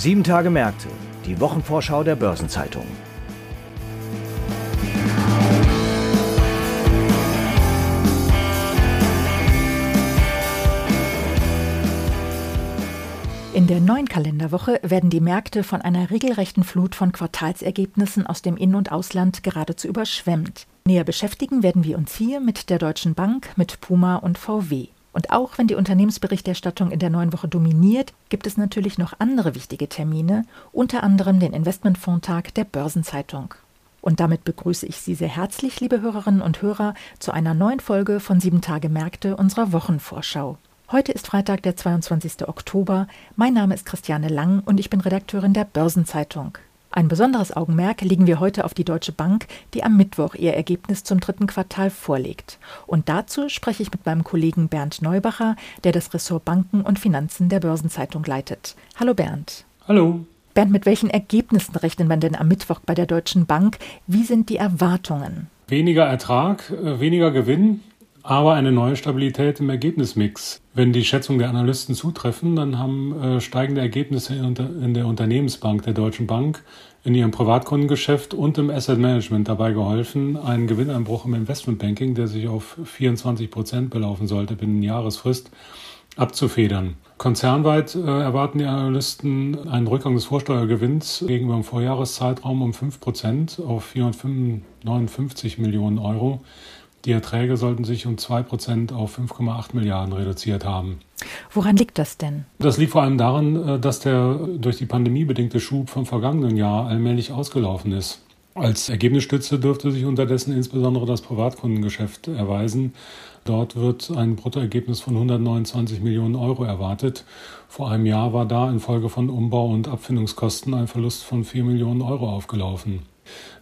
Sieben Tage Märkte, die Wochenvorschau der Börsenzeitung. In der neuen Kalenderwoche werden die Märkte von einer regelrechten Flut von Quartalsergebnissen aus dem In- und Ausland geradezu überschwemmt. Näher beschäftigen werden wir uns hier mit der Deutschen Bank, mit Puma und VW. Und auch wenn die Unternehmensberichterstattung in der neuen Woche dominiert, gibt es natürlich noch andere wichtige Termine, unter anderem den Investmentfondtag der Börsenzeitung. Und damit begrüße ich Sie sehr herzlich, liebe Hörerinnen und Hörer, zu einer neuen Folge von Sieben Tage Märkte unserer Wochenvorschau. Heute ist Freitag, der 22. Oktober. Mein Name ist Christiane Lang und ich bin Redakteurin der Börsenzeitung. Ein besonderes Augenmerk legen wir heute auf die Deutsche Bank, die am Mittwoch ihr Ergebnis zum dritten Quartal vorlegt. Und dazu spreche ich mit meinem Kollegen Bernd Neubacher, der das Ressort Banken und Finanzen der Börsenzeitung leitet. Hallo Bernd. Hallo. Bernd, mit welchen Ergebnissen rechnet man denn am Mittwoch bei der Deutschen Bank? Wie sind die Erwartungen? Weniger Ertrag, äh, weniger Gewinn, aber eine neue Stabilität im Ergebnismix. Wenn die Schätzungen der Analysten zutreffen, dann haben äh, steigende Ergebnisse in, in, der Unternehmensbank der Deutschen Bank in ihrem Privatkundengeschäft und im Asset Management dabei geholfen, einen Gewinneinbruch im Investmentbanking, der sich auf 24 Prozent belaufen sollte binnen Jahresfrist, abzufedern. Konzernweit äh, erwarten die Analysten einen Rückgang des Vorsteuergewinns gegenüber dem Vorjahreszeitraum um 5 Prozent auf 459 Millionen Euro. Die Erträge sollten sich um 2% auf 5,8 Milliarden reduziert haben. Woran liegt das denn? Das liegt vor allem daran, äh, dass der durch die Pandemie bedingte Schub vom vergangenen Jahr allmählich ausgelaufen ist. Als Ergebnisstütze dürfte sich unterdessen insbesondere das Privatkundengeschäft erweisen. Dort wird ein Bruttoergebnis von 129 Millionen Euro erwartet. Vor einem Jahr war da infolge von Umbau- und Abfindungskosten ein Verlust von 4 Millionen Euro aufgelaufen.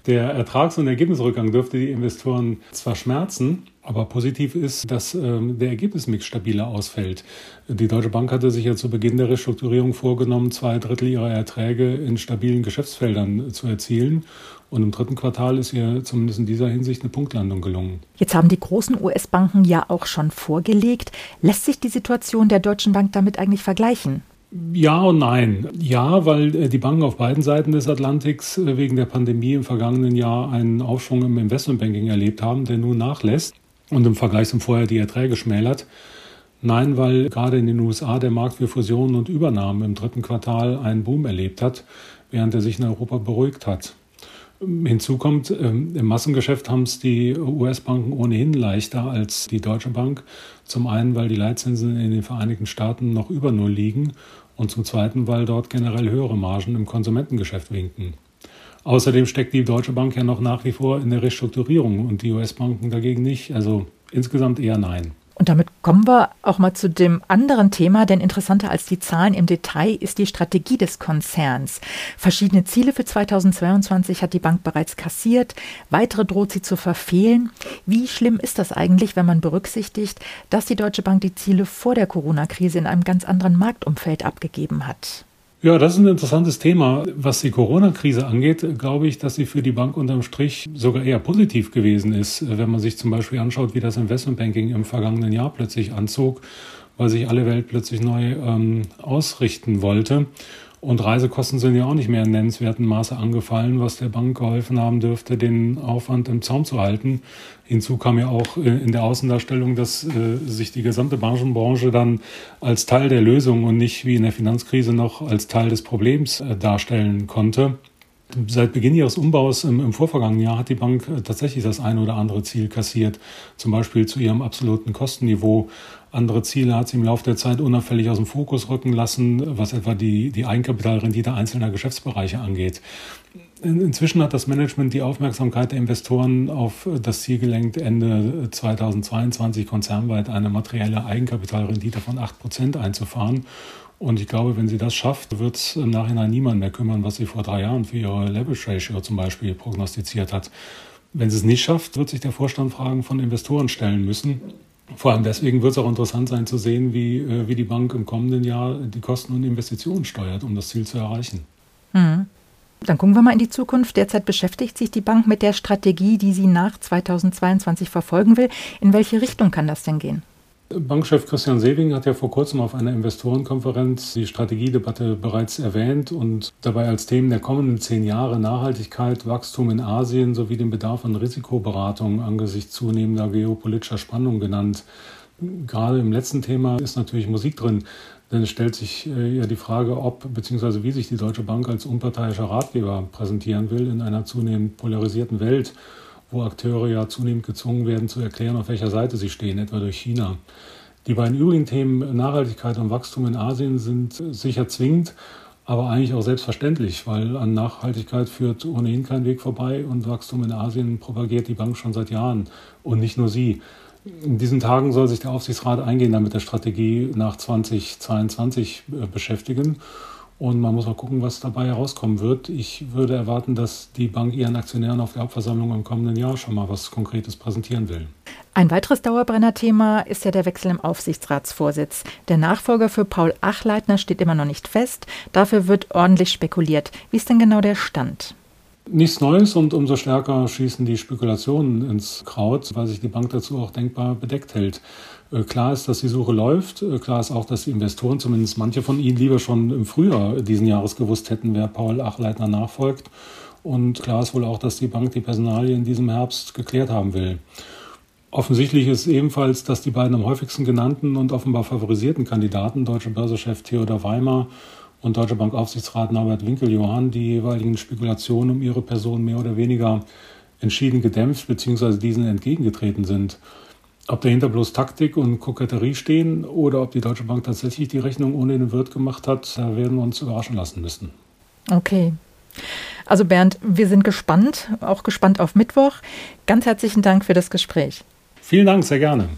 Der Ertrags- und Ergebnisrückgang dürfte die Investoren zwar schmerzen, aber positiv ist, dass ähm, der Ergebnismix stabiler ausfällt. Die Deutsche Bank hatte sich ja zu Beginn der Restrukturierung vorgenommen, zwei Drittel ihrer Erträge in stabilen Geschäftsfeldern zu erzielen. Und im dritten Quartal ist ihr zumindest in dieser Hinsicht eine Punktlandung gelungen. Jetzt haben die großen US-Banken ja auch schon vorgelegt. Lässt sich die Situation der Deutschen Bank damit eigentlich vergleichen? Ja und nein. Ja, weil äh, die Banken auf beiden Seiten des Atlantiks äh, wegen der Pandemie im vergangenen Jahr einen Aufschwung im Investmentbanking erlebt haben, der nun nachlässt und im Vergleich zum Vorjahr die Erträge schmälert. Nein, weil gerade in den USA der Markt für Fusionen und Übernahmen im dritten Quartal einen Boom erlebt hat, während er sich in Europa beruhigt hat. Hinzu kommt, ähm, im Massengeschäft haben es die US-Banken ohnehin leichter als die Deutsche Bank. Zum einen, weil die Leitzinsen in den Vereinigten Staaten noch über Null liegen und zum zweiten, weil dort generell höhere Margen im Konsumentengeschäft winken. Außerdem steckt die Deutsche Bank ja noch nach wie vor in der Restrukturierung und die US-Banken dagegen nicht. Also insgesamt eher nein. Und damit kommen wir auch mal zu dem anderen Thema, denn interessanter als die Zahlen im Detail ist die Strategie des Konzerns. Verschiedene Ziele für 2022 hat die Bank bereits kassiert, weitere droht sie zu verfehlen. Wie schlimm ist das eigentlich, wenn man berücksichtigt, dass die Deutsche Bank die Ziele vor der Corona-Krise in einem ganz anderen Marktumfeld abgegeben hat? Ja, das ist ein interessantes Thema. Was die Corona-Krise angeht, glaube ich, dass sie für die Bank unterm Strich sogar eher positiv gewesen ist. Wenn man sich zum Beispiel anschaut, wie das Investmentbanking im vergangenen Jahr plötzlich anzog, weil sich alle Welt plötzlich neu ähm, ausrichten wollte. Und Reisekosten sind ja auch nicht mehr in nennenswertem Maße angefallen, was der Bank geholfen haben dürfte, den Aufwand im Zaum zu halten. Hinzu kam ja auch äh, in der Außendarstellung, dass äh, sich die gesamte Branchenbranche dann als Teil der Lösung und nicht wie in der Finanzkrise noch als Teil des Problems äh, darstellen konnte. Seit Beginn ihres Umbaus im, im, vorvergangenen Jahr hat die Bank äh, tatsächlich das eine oder andere Ziel kassiert, zum Beispiel zu ihrem absoluten Kostenniveau. Andere Ziele hat sie im Laufe der Zeit unauffällig aus dem Fokus rücken lassen, was etwa die, die Eigenkapitalrendite einzelner Geschäftsbereiche angeht. Inzwischen hat das Management die Aufmerksamkeit der Investoren auf das Ziel gelenkt, Ende 2022 konzernweit eine materielle Eigenkapitalrendite von 8% einzufahren. Und ich glaube, wenn sie das schafft, wird es im Nachhinein niemand mehr kümmern, was sie vor drei Jahren für ihre Leverage Ratio zum Beispiel prognostiziert hat. Wenn sie es nicht schafft, wird sich der Vorstand Fragen von Investoren stellen müssen. Vor allem deswegen wird es auch interessant sein zu sehen, wie, äh, wie die Bank im kommenden Jahr die Kosten und Investitionen steuert, um das Ziel zu erreichen. Mhm. Dann gucken wir mal in die Zukunft. Derzeit beschäftigt sich die Bank mit der Strategie, die sie nach 2022 verfolgen will. In welche Richtung kann das denn gehen? Bankchef Christian Sewing hat ja vor kurzem auf einer Investorenkonferenz die Strategiedebatte bereits erwähnt und dabei als Themen der kommenden zehn Jahre Nachhaltigkeit, Wachstum in Asien sowie den Bedarf an Risikoberatung angesichts zunehmender geopolitischer Spannungen genannt. Gerade im letzten Thema ist natürlich Musik drin, denn es stellt sich äh, ja die Frage, ob bzw. wie sich die Deutsche Bank als unparteiischer Ratgeber präsentieren will in einer zunehmend polarisierten Welt wo Akteure ja zunehmend gezwungen werden zu erklären, auf welcher Seite sie stehen, etwa durch China. Die beiden übrigen Themen Nachhaltigkeit und Wachstum in Asien sind sicher zwingend, aber eigentlich auch selbstverständlich, weil an Nachhaltigkeit führt ohnehin kein Weg vorbei und Wachstum in Asien propagiert die Bank schon seit Jahren und nicht nur sie. In diesen Tagen soll sich der Aufsichtsrat eingehender mit der Strategie nach 2022 äh, beschäftigen. Und man muss mal gucken, was dabei herauskommen wird. Ich würde erwarten, dass die Bank ihren Aktionären auf der Hauptversammlung im kommenden Jahr schon mal was Konkretes präsentieren will. Ein weiteres Dauerbrenner-Thema ist ja der Wechsel im Aufsichtsratsvorsitz. Der Nachfolger für Paul Achleitner steht immer noch nicht fest. Dafür wird ordentlich spekuliert. Wie ist denn genau der Stand? Nichts Neues und umso stärker schießen die Spekulationen ins Kraut, weil sich die Bank dazu auch denkbar bedeckt hält. Äh, klar ist, dass die Suche läuft. Äh, klar ist auch, dass die Investoren, zumindest manche von ihnen, lieber schon im Frühjahr diesen Jahres gewusst hätten, wer Paul Achleitner nachfolgt. Und klar ist wohl auch, dass die Bank die Personalie in diesem Herbst geklärt haben will. Offensichtlich ist ebenfalls, dass die beiden am häufigsten genannten und offenbar favorisierten Kandidaten, Deutsche Börsechef Theodor Weimer und Deutsche Bank Aufsichtsrat Norbert Winkeljohann, die jeweiligen Spekulationen um ihre Person mehr oder weniger entschieden gedämpft bzw. diesen entgegengetreten sind. Ob dahinter bloß Taktik und Koketterie stehen oder ob die Deutsche Bank tatsächlich die Rechnung ohne den Wirt gemacht hat, da werden wir uns überraschen lassen müssen. Okay. Also Bernd, wir sind gespannt, auch gespannt auf Mittwoch. Ganz herzlichen Dank für das Gespräch. Vielen Dank, sehr gerne.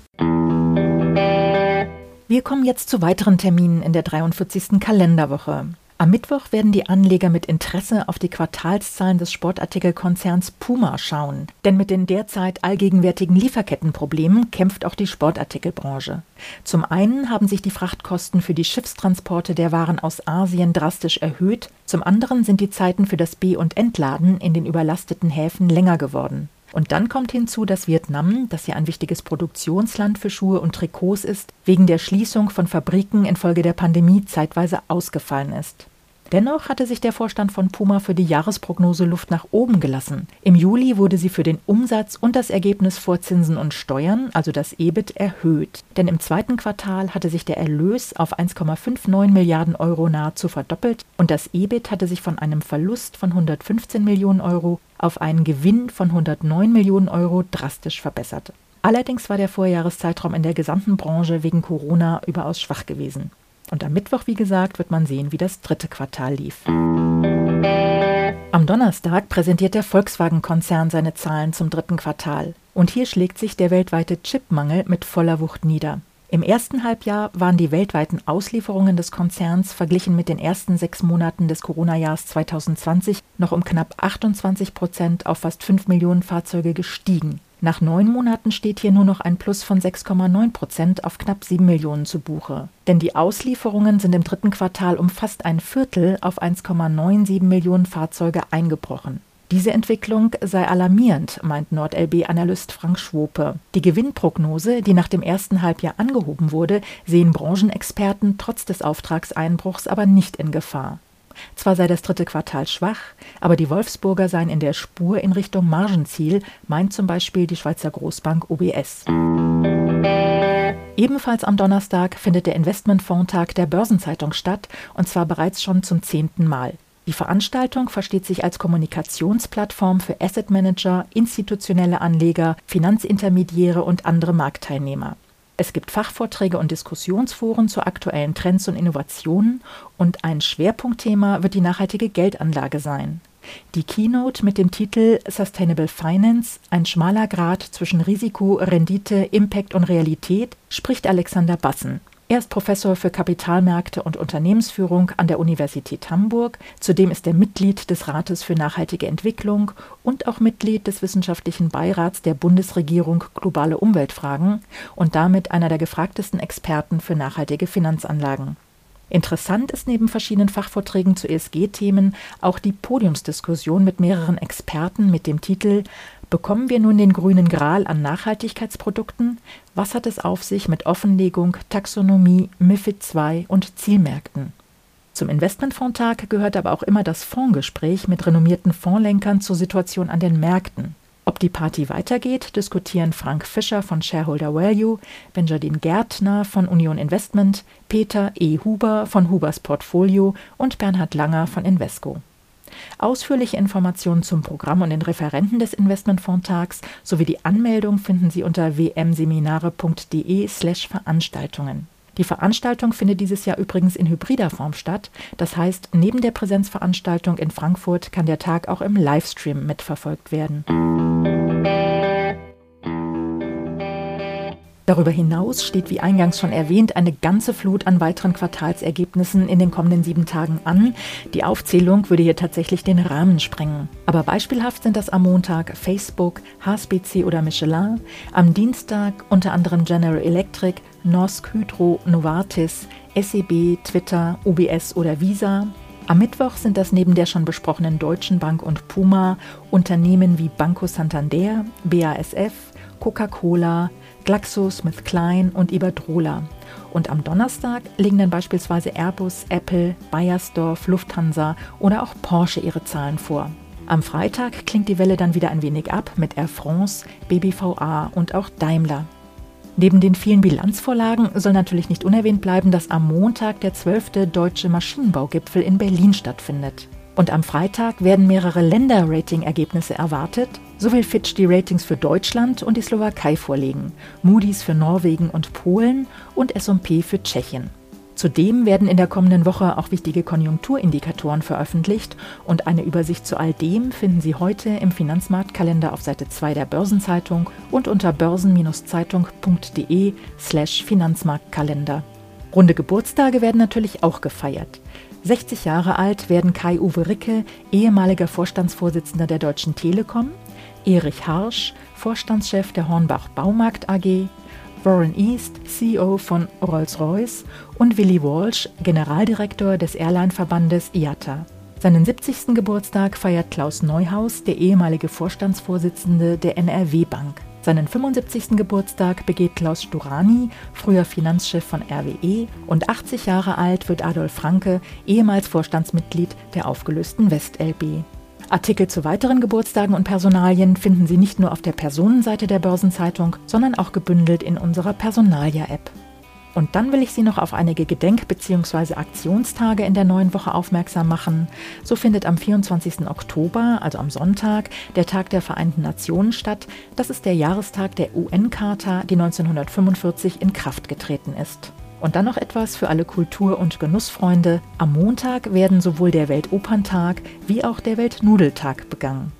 Wir kommen jetzt zu weiteren Terminen in der 43. Kalenderwoche. Am Mittwoch werden die Anleger mit Interesse auf die Quartalszahlen des Sportartikelkonzerns Puma schauen. Denn mit den derzeit allgegenwärtigen Lieferkettenproblemen kämpft auch die Sportartikelbranche. Zum einen haben sich die Frachtkosten für die Schiffstransporte der Waren aus Asien drastisch erhöht, zum anderen sind die Zeiten für das B- und Entladen in den überlasteten Häfen länger geworden. Und dann kommt hinzu, dass Vietnam, das ja ein wichtiges Produktionsland für Schuhe und Trikots ist, wegen der Schließung von Fabriken infolge der Pandemie zeitweise ausgefallen ist. Dennoch hatte sich der Vorstand von Puma für die Jahresprognose Luft nach oben gelassen. Im Juli wurde sie für den Umsatz und das Ergebnis vor Zinsen und Steuern, also das EBIT, erhöht. Denn im zweiten Quartal hatte sich der Erlös auf 1,59 Milliarden Euro nahezu verdoppelt und das EBIT hatte sich von einem Verlust von 115 Millionen Euro auf einen Gewinn von 109 Millionen Euro drastisch verbessert. Allerdings war der Vorjahreszeitraum in der gesamten Branche wegen Corona überaus schwach gewesen. Und am Mittwoch, wie gesagt, wird man sehen, wie das dritte Quartal lief. Am Donnerstag präsentiert der Volkswagen-Konzern seine Zahlen zum dritten Quartal. Und hier schlägt sich der weltweite Chipmangel mit voller Wucht nieder. Im ersten Halbjahr waren die weltweiten Auslieferungen des Konzerns verglichen mit den ersten sechs Monaten des Corona-Jahres 2020 noch um knapp 28 Prozent auf fast 5 Millionen Fahrzeuge gestiegen. Nach neun Monaten steht hier nur noch ein Plus von 6,9 Prozent auf knapp 7 Millionen zu Buche. Denn die Auslieferungen sind im dritten Quartal um fast ein Viertel auf 1,97 Millionen Fahrzeuge eingebrochen. Diese Entwicklung sei alarmierend, meint NordLB-Analyst Frank Schwope. Die Gewinnprognose, die nach dem ersten Halbjahr angehoben wurde, sehen Branchenexperten trotz des Auftragseinbruchs aber nicht in Gefahr. Zwar sei das dritte Quartal schwach, aber die Wolfsburger seien in der Spur in Richtung Margenziel, meint zum Beispiel die Schweizer Großbank UBS. Ebenfalls am Donnerstag findet der Investmentfondtag der Börsenzeitung statt, und zwar bereits schon zum zehnten Mal. Die Veranstaltung versteht sich als Kommunikationsplattform für Asset Manager, institutionelle Anleger, Finanzintermediäre und andere Marktteilnehmer. Es gibt Fachvorträge und Diskussionsforen zu aktuellen Trends und Innovationen und ein Schwerpunktthema wird die nachhaltige Geldanlage sein. Die Keynote mit dem Titel Sustainable Finance, ein schmaler Grad zwischen Risiko, Rendite, Impact und Realität, spricht Alexander Bassen. Er ist Professor für Kapitalmärkte und Unternehmensführung an der Universität Hamburg. Zudem ist er Mitglied des Rates für nachhaltige Entwicklung und auch Mitglied des wissenschaftlichen Beirats der Bundesregierung Globale Umweltfragen und damit einer der gefragtesten Experten für nachhaltige Finanzanlagen. Interessant ist neben verschiedenen Fachvorträgen zu ESG-Themen auch die Podiumsdiskussion mit mehreren Experten mit dem Titel Bekommen wir nun den grünen Gral an Nachhaltigkeitsprodukten? Was hat es auf sich mit Offenlegung, Taxonomie, MIFID II und Zielmärkten? Zum Investmentfondtag gehört aber auch immer das Fondsgespräch mit renommierten Fondslenkern zur Situation an den Märkten. Ob die Party weitergeht, diskutieren Frank Fischer von Shareholder Value, Benjamin Gärtner von Union Investment, Peter E. Huber von Hubers Portfolio und Bernhard Langer von Invesco. Ausführliche Informationen zum Programm und den Referenten des Investmentfondtags sowie die Anmeldung finden Sie unter wmseminare.de/veranstaltungen. Die Veranstaltung findet dieses Jahr übrigens in hybrider Form statt. Das heißt, neben der Präsenzveranstaltung in Frankfurt kann der Tag auch im Livestream mitverfolgt werden. Darüber hinaus steht, wie eingangs schon erwähnt, eine ganze Flut an weiteren Quartalsergebnissen in den kommenden sieben Tagen an. Die Aufzählung würde hier tatsächlich den Rahmen sprengen. Aber beispielhaft sind das am Montag Facebook, HSBC oder Michelin, am Dienstag unter anderem General Electric, Norsk Hydro, Novartis, SEB, Twitter, UBS oder Visa. Am Mittwoch sind das neben der schon besprochenen Deutschen Bank und Puma Unternehmen wie Banco Santander, BASF, Coca-Cola, GlaxoSmithKline und Iberdrola. Und am Donnerstag legen dann beispielsweise Airbus, Apple, Bayersdorf, Lufthansa oder auch Porsche ihre Zahlen vor. Am Freitag klingt die Welle dann wieder ein wenig ab mit Air France, BBVA und auch Daimler. Neben den vielen Bilanzvorlagen soll natürlich nicht unerwähnt bleiben, dass am Montag der 12. Deutsche Maschinenbaugipfel in Berlin stattfindet. Und am Freitag werden mehrere Länder-Rating-Ergebnisse erwartet. So will Fitch die Ratings für Deutschland und die Slowakei vorlegen, Moody's für Norwegen und Polen und S&P für Tschechien. Zudem werden in der kommenden Woche auch wichtige Konjunkturindikatoren veröffentlicht und eine Übersicht zu all dem finden Sie heute im Finanzmarktkalender auf Seite 2 der Börsenzeitung und unter börsen-zeitung.de slash Finanzmarktkalender. Runde Geburtstage werden natürlich auch gefeiert. 60 Jahre alt werden Kai-Uwe Ricke, ehemaliger Vorstandsvorsitzender der Deutschen Telekom, Erich Harsch, Vorstandschef der Hornbach Baumarkt AG, Warren East, CEO von Rolls-Royce und Willy Walsh, Generaldirektor des Airline-Verbandes IATA. Seinen 70. Geburtstag feiert Klaus Neuhaus, der ehemalige Vorstandsvorsitzende der NRW Bank. Seinen 75. Geburtstag begeht Klaus Sturani, früher Finanzchef von RWE, und 80 Jahre alt wird Adolf Franke, ehemals Vorstandsmitglied der aufgelösten WestLB. Artikel zu weiteren Geburtstagen und Personalien finden Sie nicht nur auf der Personenseite der Börsenzeitung, sondern auch gebündelt in unserer Personalia-App. Und dann will ich Sie noch auf einige Gedenk- bzw. Aktionstage in der neuen Woche aufmerksam machen. So findet am 24. Oktober, also am Sonntag, der Tag der Vereinten Nationen statt. Das ist der Jahrestag der UN-Charta, die 1945 in Kraft getreten ist. Und dann noch etwas für alle Kultur- und Genussfreunde. Am Montag werden sowohl der Weltoperntag wie auch der Weltnudeltag begangen.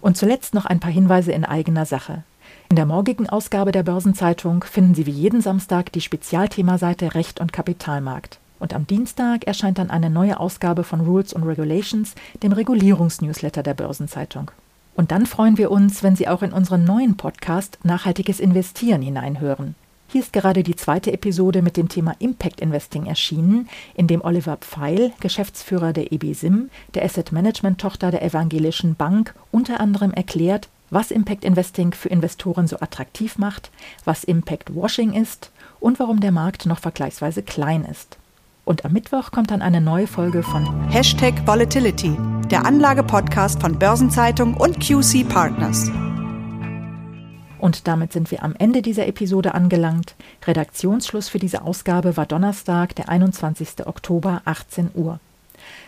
Und zuletzt noch ein paar Hinweise in eigener Sache. In der morgigen Ausgabe der Börsenzeitung finden Sie wie jeden Samstag die Spezialthemaseite Recht und Kapitalmarkt. Und am Dienstag erscheint dann eine neue Ausgabe von Rules and Regulations, dem Regulierungsnewsletter der Börsenzeitung. Und dann freuen wir uns, wenn Sie auch in unseren neuen Podcast Nachhaltiges Investieren hineinhören. Hier ist gerade die zweite Episode mit dem Thema Impact Investing erschienen, in dem Oliver Pfeil, Geschäftsführer der EBSIM, der Asset Management Tochter der Evangelischen Bank, unter anderem erklärt, was Impact Investing für Investoren so attraktiv macht, was Impact Washing ist und warum der Markt noch vergleichsweise klein ist. Und am Mittwoch kommt dann eine neue Folge von Hashtag Volatility, der Anlage-Podcast von Börsenzeitung und QC Partners. Und damit sind wir am Ende dieser Episode angelangt. Redaktionsschluss für diese Ausgabe war Donnerstag, der 21. Oktober, 18 Uhr.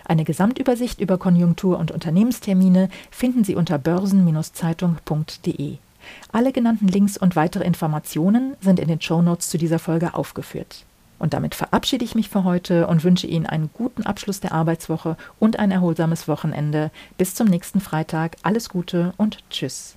Eine Gesamtübersicht über Konjunktur- und Unternehmenstermine finden Sie unter börsen-zeitung.de. Alle genannten Links und weitere Informationen sind in den Shownotes zu dieser Folge aufgeführt. Und damit verabschiede ich mich für heute und wünsche Ihnen einen guten Abschluss der Arbeitswoche und ein erholsames Wochenende. Bis zum nächsten Freitag. Alles Gute und Tschüss.